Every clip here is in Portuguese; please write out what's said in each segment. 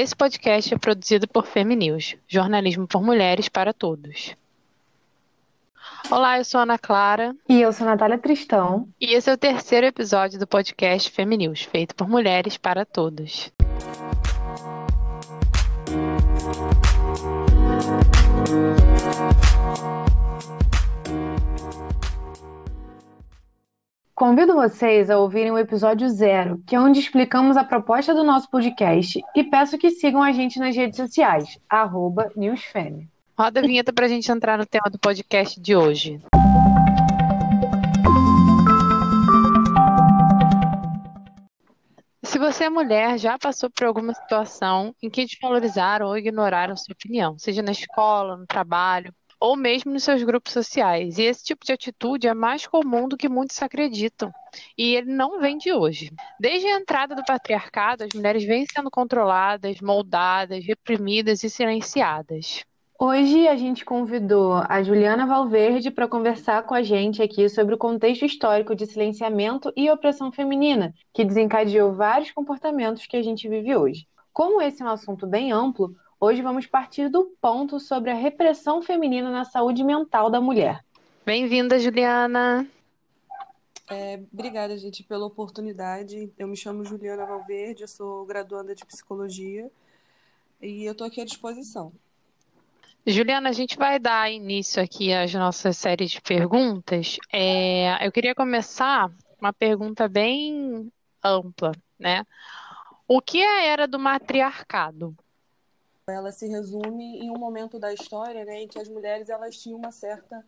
Esse podcast é produzido por Feminews, jornalismo por mulheres para todos. Olá, eu sou Ana Clara. E eu sou Natália Tristão. E esse é o terceiro episódio do podcast Feminews, feito por mulheres para todos. Convido vocês a ouvirem o episódio zero, que é onde explicamos a proposta do nosso podcast, e peço que sigam a gente nas redes sociais, arroba. Roda a vinheta para a gente entrar no tema do podcast de hoje. Se você é mulher, já passou por alguma situação em que desvalorizaram ou ignoraram sua opinião, seja na escola, no trabalho, ou mesmo nos seus grupos sociais. E esse tipo de atitude é mais comum do que muitos acreditam. E ele não vem de hoje. Desde a entrada do patriarcado, as mulheres vêm sendo controladas, moldadas, reprimidas e silenciadas. Hoje a gente convidou a Juliana Valverde para conversar com a gente aqui sobre o contexto histórico de silenciamento e opressão feminina, que desencadeou vários comportamentos que a gente vive hoje. Como esse é um assunto bem amplo, Hoje vamos partir do ponto sobre a repressão feminina na saúde mental da mulher. Bem-vinda, Juliana. É, obrigada, gente, pela oportunidade. Eu me chamo Juliana Valverde, eu sou graduanda de psicologia e eu estou aqui à disposição. Juliana, a gente vai dar início aqui às nossas séries de perguntas. É, eu queria começar uma pergunta bem ampla, né? O que é a era do matriarcado? Ela se resume em um momento da história né, em que as mulheres elas tinham uma certa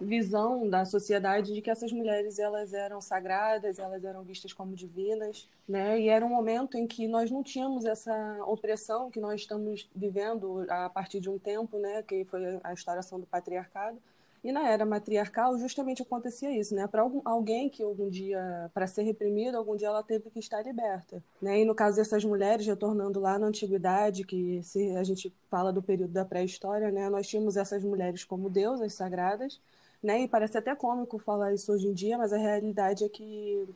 visão da sociedade de que essas mulheres elas eram sagradas, elas eram vistas como divinas, né? E era um momento em que nós não tínhamos essa opressão que nós estamos vivendo a partir de um tempo, né, que foi a instauração do patriarcado e na era matriarcal, justamente acontecia isso, né? Para alguém que algum dia, para ser reprimida, algum dia ela teve que estar liberta, né? E no caso dessas mulheres, retornando lá na antiguidade, que se a gente fala do período da pré-história, né? Nós tínhamos essas mulheres como deusas sagradas, né? E parece até cômico falar isso hoje em dia, mas a realidade é que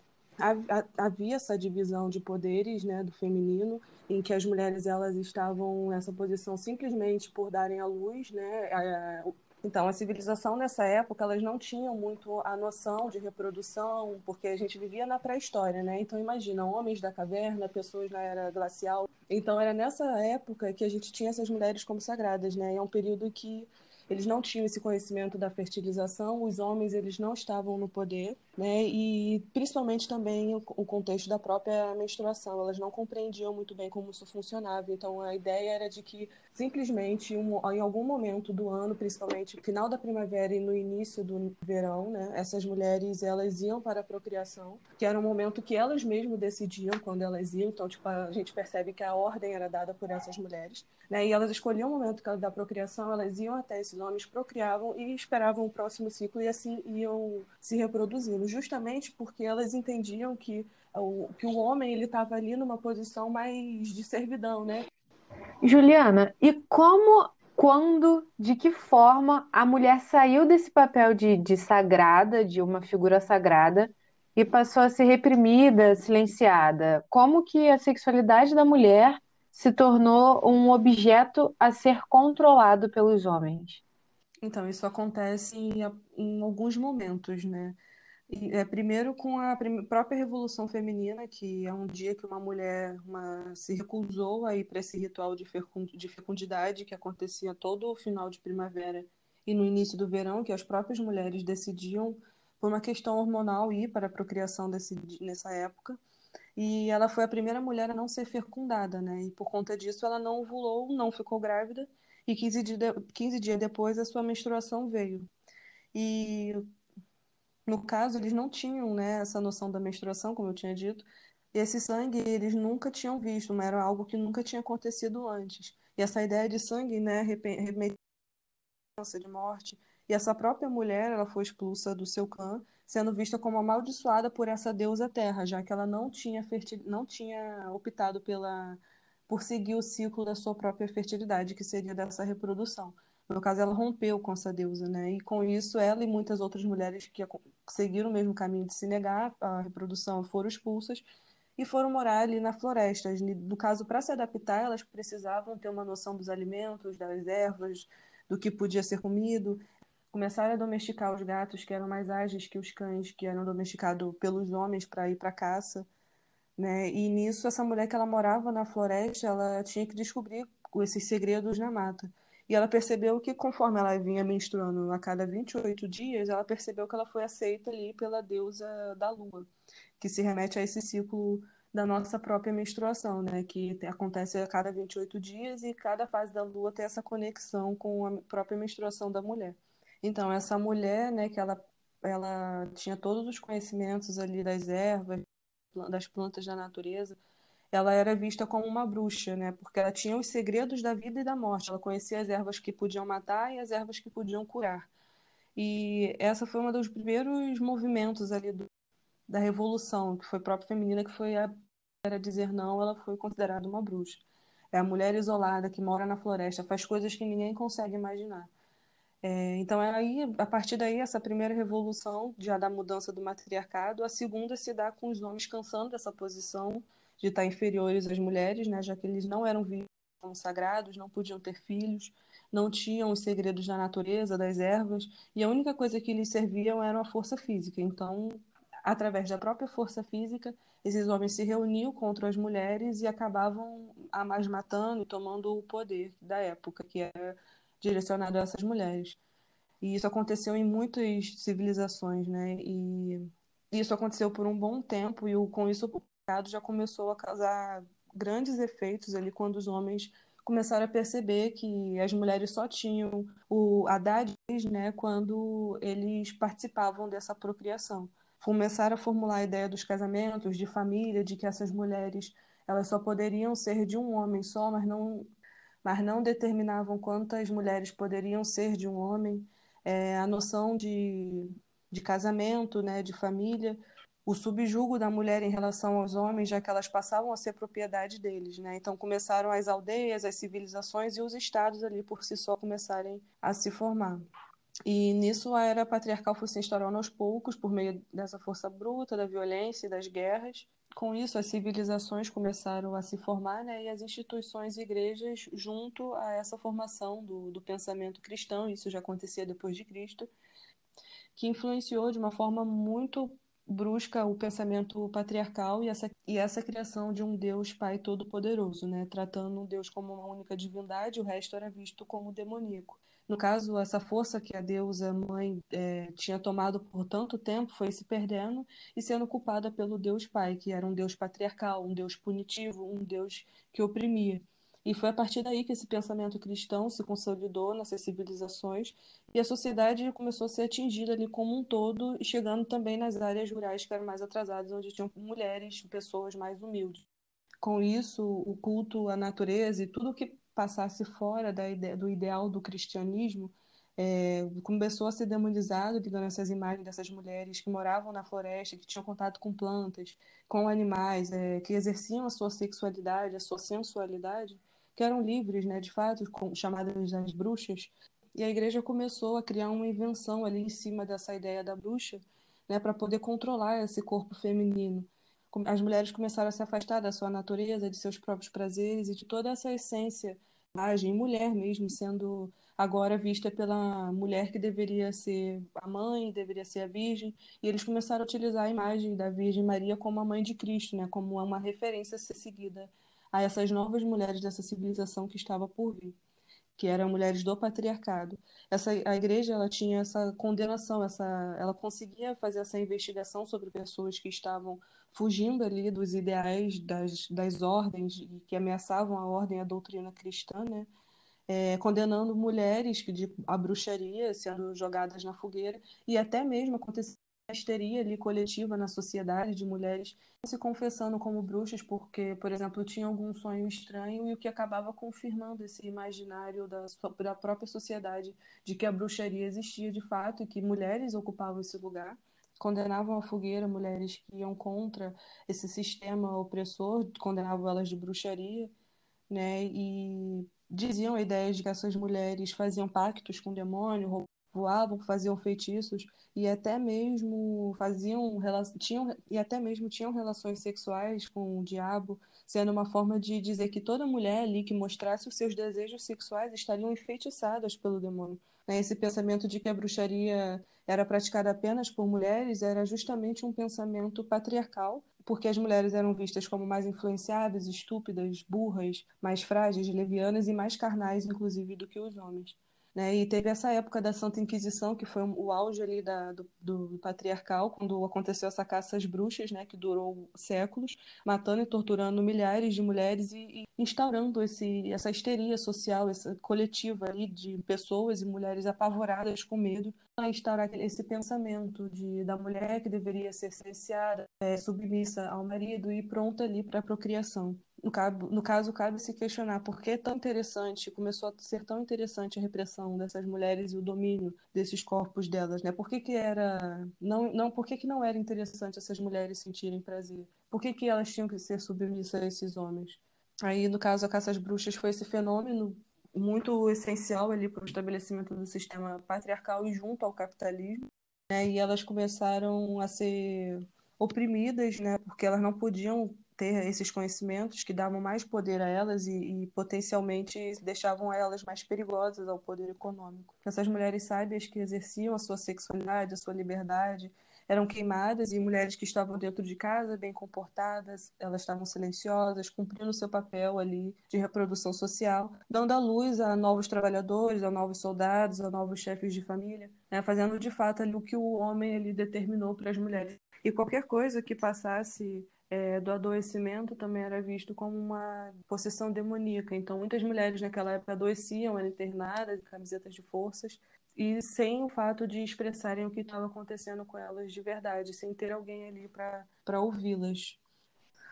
havia essa divisão de poderes, né, do feminino, em que as mulheres elas estavam nessa posição simplesmente por darem à luz, né, então, a civilização nessa época, elas não tinham muito a noção de reprodução, porque a gente vivia na pré-história, né? Então, imagina, homens da caverna, pessoas na era glacial. Então, era nessa época que a gente tinha essas mulheres como sagradas, né? E é um período que eles não tinham esse conhecimento da fertilização, os homens eles não estavam no poder, né? E principalmente também o, contexto da própria menstruação, elas não compreendiam muito bem como isso funcionava. Então a ideia era de que simplesmente um, em algum momento do ano, principalmente final da primavera e no início do verão, né? Essas mulheres elas iam para a procriação, que era um momento que elas mesmas decidiam quando elas iam. Então tipo a gente percebe que a ordem era dada por essas mulheres, né? E elas escolhiam o momento da procriação, elas iam até esse homens procriavam e esperavam o próximo ciclo e assim iam se reproduzindo, justamente porque elas entendiam que o, que o homem ele estava ali numa posição mais de servidão, né? Juliana, e como, quando, de que forma a mulher saiu desse papel de, de sagrada, de uma figura sagrada, e passou a ser reprimida, silenciada? Como que a sexualidade da mulher se tornou um objeto a ser controlado pelos homens? Então, isso acontece em, em alguns momentos, né? É, primeiro com a própria Revolução Feminina, que é um dia que uma mulher uma, se recusou a ir para esse ritual de fecundidade que acontecia todo o final de primavera e no início do verão, que as próprias mulheres decidiam, por uma questão hormonal, ir para a procriação desse, nessa época. E ela foi a primeira mulher a não ser fecundada, né? E por conta disso ela não ovulou, não ficou grávida e 15, dia, 15 dias depois a sua menstruação veio. E no caso, eles não tinham né, essa noção da menstruação, como eu tinha dito, esse sangue eles nunca tinham visto, mas era algo que nunca tinha acontecido antes. E essa ideia de sangue, né, remetia de morte. E essa própria mulher, ela foi expulsa do seu clã, sendo vista como amaldiçoada por essa deusa terra, já que ela não tinha, fertil... não tinha optado pela por seguir o ciclo da sua própria fertilidade, que seria dessa reprodução. No caso, ela rompeu com essa deusa, né? E com isso, ela e muitas outras mulheres que seguiram o mesmo caminho de se negar à reprodução foram expulsas. e foram morar ali na floresta. No caso, para se adaptar, elas precisavam ter uma noção dos alimentos, das ervas, do que podia ser comido. Começaram a domesticar os gatos, que eram mais ágeis que os cães, que eram domesticados pelos homens para ir para caça. Né? E nisso, essa mulher que ela morava na floresta, ela tinha que descobrir esses segredos na mata. E ela percebeu que, conforme ela vinha menstruando a cada 28 dias, ela percebeu que ela foi aceita ali pela deusa da lua, que se remete a esse ciclo da nossa própria menstruação, né? Que acontece a cada 28 dias e cada fase da lua tem essa conexão com a própria menstruação da mulher. Então, essa mulher, né, que ela, ela tinha todos os conhecimentos ali das ervas, das plantas da natureza, ela era vista como uma bruxa, né? Porque ela tinha os segredos da vida e da morte. Ela conhecia as ervas que podiam matar e as ervas que podiam curar. E essa foi um dos primeiros movimentos ali do, da revolução, que foi própria feminina, que foi a era dizer não, ela foi considerada uma bruxa. É a mulher isolada que mora na floresta, faz coisas que ninguém consegue imaginar. É, então, é aí, a partir daí, essa primeira revolução, já da mudança do matriarcado, a segunda se dá com os homens cansando dessa posição de estar inferiores às mulheres, né, já que eles não eram vistos como sagrados, não podiam ter filhos, não tinham os segredos da natureza, das ervas, e a única coisa que lhes serviam era a força física. Então, através da própria força física, esses homens se reuniam contra as mulheres e acabavam a mais matando e tomando o poder da época, que era direcionado a essas mulheres. E isso aconteceu em muitas civilizações, né? E isso aconteceu por um bom tempo e com isso o pecado já começou a causar grandes efeitos ali quando os homens começaram a perceber que as mulheres só tinham o a dar né, quando eles participavam dessa apropriação. Começaram a formular a ideia dos casamentos, de família, de que essas mulheres elas só poderiam ser de um homem só, mas não mas não determinavam quantas mulheres poderiam ser de um homem, é, a noção de, de casamento, né, de família, o subjugo da mulher em relação aos homens, já que elas passavam a ser propriedade deles. Né? Então começaram as aldeias, as civilizações e os estados ali por si só começarem a se formar. E nisso a era patriarcal foi se instaurando aos poucos, por meio dessa força bruta, da violência e das guerras. Com isso, as civilizações começaram a se formar, né, e as instituições e igrejas, junto a essa formação do, do pensamento cristão, isso já acontecia depois de Cristo, que influenciou de uma forma muito brusca o pensamento patriarcal e essa, e essa criação de um Deus Pai Todo-Poderoso, né? tratando um Deus como uma única divindade, o resto era visto como demoníaco. No caso, essa força que a deusa mãe é, tinha tomado por tanto tempo foi se perdendo e sendo culpada pelo Deus Pai, que era um Deus patriarcal, um Deus punitivo, um Deus que oprimia. E foi a partir daí que esse pensamento cristão se consolidou nessas civilizações e a sociedade começou a ser atingida ali como um todo, chegando também nas áreas rurais que eram mais atrasadas, onde tinham mulheres, pessoas mais humildes. Com isso, o culto à natureza e tudo que passasse fora da ideia, do ideal do cristianismo é, começou a ser demonizado, ligando essas imagens dessas mulheres que moravam na floresta, que tinham contato com plantas, com animais, é, que exerciam a sua sexualidade, a sua sensualidade, que eram livres, né, de fato, com, chamadas das bruxas. E a igreja começou a criar uma invenção ali em cima dessa ideia da bruxa, né, para poder controlar esse corpo feminino. As mulheres começaram a se afastar da sua natureza, de seus próprios prazeres e de toda essa essência, imagem mulher mesmo, sendo agora vista pela mulher que deveria ser a mãe, deveria ser a virgem, e eles começaram a utilizar a imagem da Virgem Maria como a mãe de Cristo, né, como uma referência a ser seguida a essas novas mulheres dessa civilização que estava por vir, que eram mulheres do patriarcado. Essa a igreja ela tinha essa condenação, essa ela conseguia fazer essa investigação sobre pessoas que estavam fugindo ali dos ideais das, das ordens que ameaçavam a ordem a doutrina cristã, né? É, condenando mulheres de a bruxaria sendo jogadas na fogueira e até mesmo aconteceu histeria ali coletiva na sociedade de mulheres se confessando como bruxas porque, por exemplo, tinham algum sonho estranho e o que acabava confirmando esse imaginário da, da própria sociedade de que a bruxaria existia de fato e que mulheres ocupavam esse lugar. Condenavam à fogueira mulheres que iam contra esse sistema opressor, condenavam elas de bruxaria, né? E diziam a ideia de que essas mulheres faziam pactos com o demônio, voavam, faziam feitiços e até mesmo faziam tinham e até mesmo tinham relações sexuais com o diabo, sendo uma forma de dizer que toda mulher ali que mostrasse os seus desejos sexuais estariam enfeitiçadas pelo demônio. Né? Esse pensamento de que a bruxaria era praticada apenas por mulheres era justamente um pensamento patriarcal porque as mulheres eram vistas como mais influenciáveis, estúpidas, burras, mais frágeis, levianas e mais carnais, inclusive, do que os homens. Né? E teve essa época da Santa Inquisição, que foi o auge ali da, do, do, patriarcal, quando aconteceu essa caça às bruxas, né? que durou séculos, matando e torturando milhares de mulheres e, e instaurando esse, essa histeria social, essa coletiva ali de pessoas e mulheres apavoradas com medo, a instaurar esse pensamento de, da mulher que deveria ser silenciada, é, submissa ao marido e pronta ali para a procriação. No, cabo, no caso, cabe se questionar por que é tão interessante, começou a ser tão interessante a repressão dessas mulheres e o domínio desses corpos delas, né? Por que, que era não, não, por que, que não era interessante essas mulheres sentirem prazer? Por que, que elas tinham que ser submissas a esses homens? Aí, no caso, a caça às bruxas foi esse fenômeno muito essencial ali para o estabelecimento do sistema patriarcal e junto ao capitalismo, né? E elas começaram a ser oprimidas, né? Porque elas não podiam ter esses conhecimentos que davam mais poder a elas e, e, potencialmente deixavam elas mais perigosas ao poder econômico. Essas mulheres sábias que exerciam a sua sexualidade, a sua liberdade, eram queimadas e mulheres que estavam dentro de casa, bem comportadas, elas estavam silenciosas, cumprindo seu papel ali de reprodução social, dando a luz a novos trabalhadores, a novos soldados, a novos chefes de família, né, fazendo de fato ali o que o homem ali determinou para as mulheres. E qualquer coisa que passasse é, do adoecimento também era visto como uma possessão demoníaca. Então, muitas mulheres naquela época adoeciam, eram internadas, camisetas de forças, e sem o fato de expressarem o que estava acontecendo com elas de verdade, sem ter alguém ali para ouvi-las.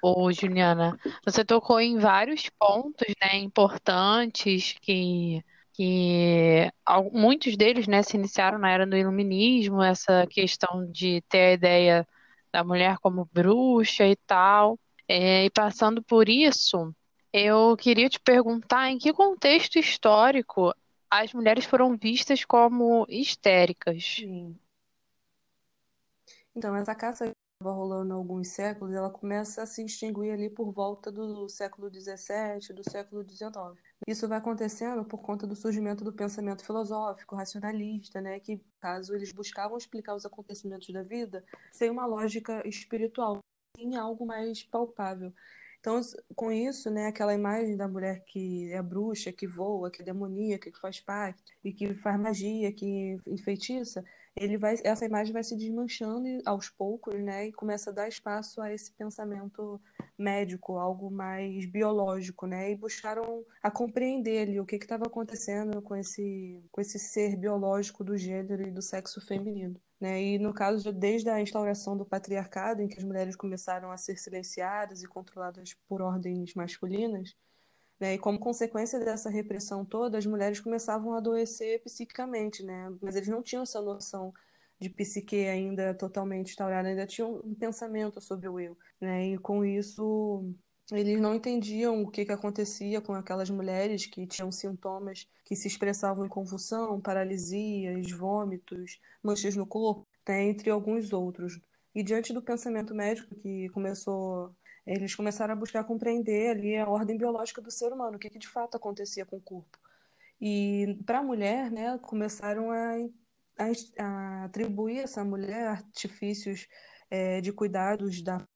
Ô, Juliana, você tocou em vários pontos né, importantes que, que muitos deles né, se iniciaram na era do iluminismo, essa questão de ter a ideia da mulher como bruxa e tal. É, e passando por isso, eu queria te perguntar em que contexto histórico as mulheres foram vistas como histéricas. Sim. Então, essa caça estava rolando há alguns séculos, ela começa a se extinguir ali por volta do século XVII, do século XIX. Isso vai acontecendo por conta do surgimento do pensamento filosófico, racionalista, né, que, caso eles buscavam explicar os acontecimentos da vida sem uma lógica espiritual, em algo mais palpável. Então, com isso, né, aquela imagem da mulher que é bruxa, que voa, que é demoníaca, que faz pacto e que faz magia, que enfeitiça, ele vai, essa imagem vai se desmanchando aos poucos, né, e começa a dar espaço a esse pensamento médico, algo mais biológico, né, e buscaram a compreender ali o que estava acontecendo com esse, com esse ser biológico do gênero e do sexo feminino. Né? E no caso, desde a instauração do patriarcado, em que as mulheres começaram a ser silenciadas e controladas por ordens masculinas, né? E como consequência dessa repressão toda, as mulheres começavam a adoecer psiquicamente, né? Mas eles não tinham essa noção de psique ainda totalmente instaurada, ainda tinham um pensamento sobre o eu, né? E com isso eles não entendiam o que, que acontecia com aquelas mulheres que tinham sintomas que se expressavam em convulsão, paralisias, vômitos, manchas no corpo, né? entre alguns outros. E diante do pensamento médico que começou eles começaram a buscar compreender ali a ordem biológica do ser humano, o que, que de fato acontecia com o corpo. E para a mulher, né, começaram a, a, a atribuir a essa mulher artifícios é, de cuidados da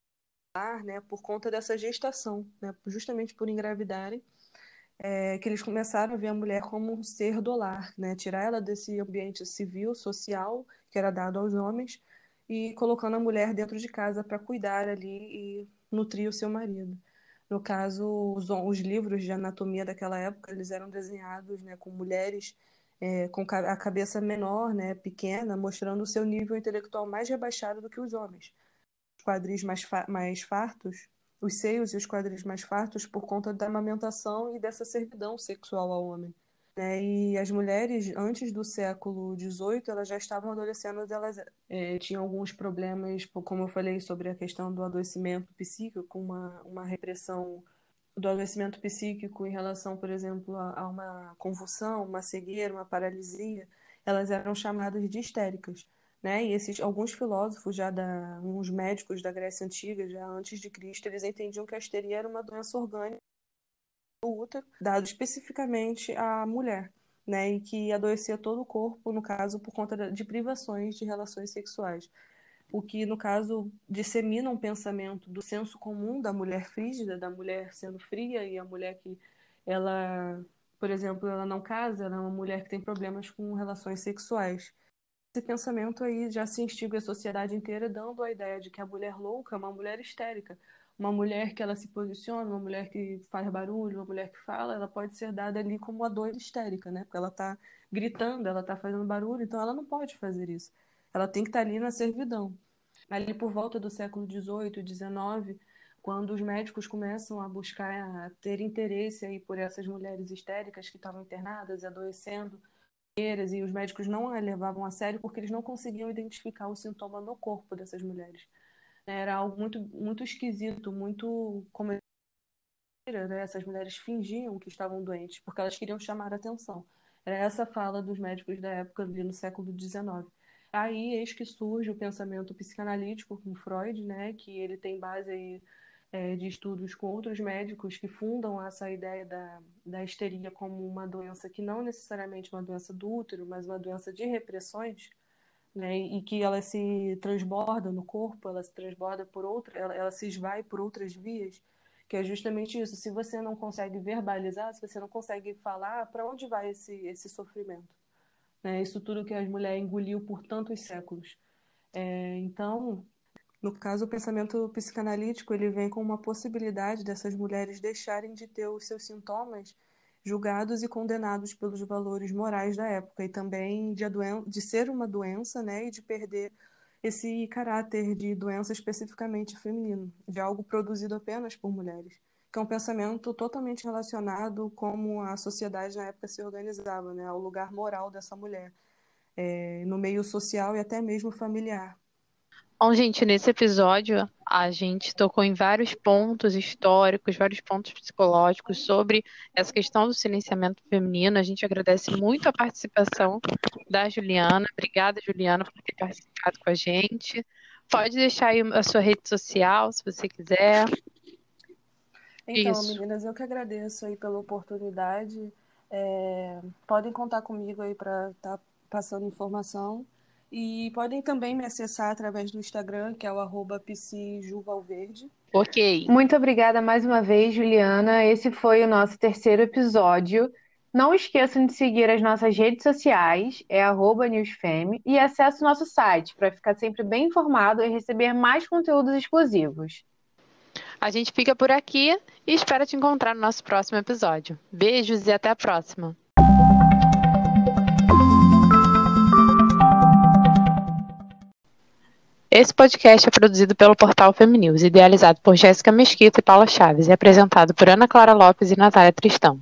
né, por conta dessa gestação, né, justamente por engravidarem, é, que eles começaram a ver a mulher como um ser do lar, né, tirar ela desse ambiente civil, social, que era dado aos homens, e colocando a mulher dentro de casa para cuidar ali e nutrir o seu marido. No caso, os, os, livros de anatomia daquela época, eles eram desenhados né, com mulheres é, com a cabeça menor, né, pequena, mostrando o seu nível intelectual mais rebaixado do que os homens. Os quadris mais, fa mais fartos, os seios e os quadris mais fartos por conta da amamentação e dessa servidão sexual ao homem. Né? E as mulheres, antes do século XVIII, elas já estavam adolescendo, elas é, tinham alguns problemas, como eu falei, sobre a questão do adoecimento psíquico, uma, uma repressão do adoecimento psíquico em relação, por exemplo, a, a uma convulsão, uma cegueira, uma paralisia. elas eram chamadas de histéricas. Né? E esses alguns filósofos já da uns médicos da Grécia antiga, já antes de Cristo, eles entendiam que a histeria era uma doença orgânica útero, dado especificamente à mulher, né? E que adoecia todo o corpo, no caso, por conta de privações de relações sexuais. O que, no caso, dissemina um pensamento do senso comum da mulher frígida, da mulher sendo fria e a mulher que ela, por exemplo, ela não casa, ela é uma mulher que tem problemas com relações sexuais esse pensamento aí já se instiga a sociedade inteira, dando a ideia de que a mulher louca é uma mulher histérica. Uma mulher que ela se posiciona, uma mulher que faz barulho, uma mulher que fala, ela pode ser dada ali como uma doida histérica, né? Porque ela está gritando, ela está fazendo barulho, então ela não pode fazer isso. Ela tem que estar tá ali na servidão. Ali por volta do século XVIII, XIX, quando os médicos começam a buscar, a ter interesse aí por essas mulheres histéricas que estavam internadas, adoecendo, e os médicos não a levavam a sério porque eles não conseguiam identificar o sintoma no corpo dessas mulheres. Era algo muito, muito esquisito, muito como né? essas mulheres fingiam que estavam doentes porque elas queriam chamar a atenção. Era essa fala dos médicos da época ali no século XIX. Aí eis que surge o pensamento psicanalítico com Freud, né, que ele tem base aí é, de estudos com outros médicos que fundam essa ideia da, da histeria como uma doença que não necessariamente uma doença do útero, mas uma doença de repressões, né, e que ela se transborda no corpo, ela se transborda por outra, ela, ela se esvai por outras vias, que é justamente isso. Se você não consegue verbalizar, se você não consegue falar, para onde vai esse, esse sofrimento? Né? Isso tudo que as mulheres engoliu por tantos séculos. É, então, no caso, o pensamento psicanalítico ele vem com uma possibilidade dessas mulheres deixarem de ter os seus sintomas julgados e condenados pelos valores morais da época e também de, de ser uma doença, né, e de perder esse caráter de doença especificamente feminino, de algo produzido apenas por mulheres, que é um pensamento totalmente relacionado como a sociedade na época se organizava, né, ao lugar moral dessa mulher, é, no meio social e até mesmo familiar. Bom, gente, nesse episódio a gente tocou em vários pontos históricos, vários pontos psicológicos sobre essa questão do silenciamento feminino. A gente agradece muito a participação da Juliana. Obrigada, Juliana, por ter participado com a gente. Pode deixar aí a sua rede social, se você quiser. Então, Isso. meninas, eu que agradeço aí pela oportunidade. É, podem contar comigo aí para estar tá passando informação. E podem também me acessar através do Instagram, que é o arroba psijuvalverde. Ok. Muito obrigada mais uma vez, Juliana. Esse foi o nosso terceiro episódio. Não esqueçam de seguir as nossas redes sociais, é arroba newsfem, e acesse o nosso site para ficar sempre bem informado e receber mais conteúdos exclusivos. A gente fica por aqui e espera te encontrar no nosso próximo episódio. Beijos e até a próxima! Esse podcast é produzido pelo portal Feminews, idealizado por Jéssica Mesquita e Paula Chaves e apresentado por Ana Clara Lopes e Natália Tristão.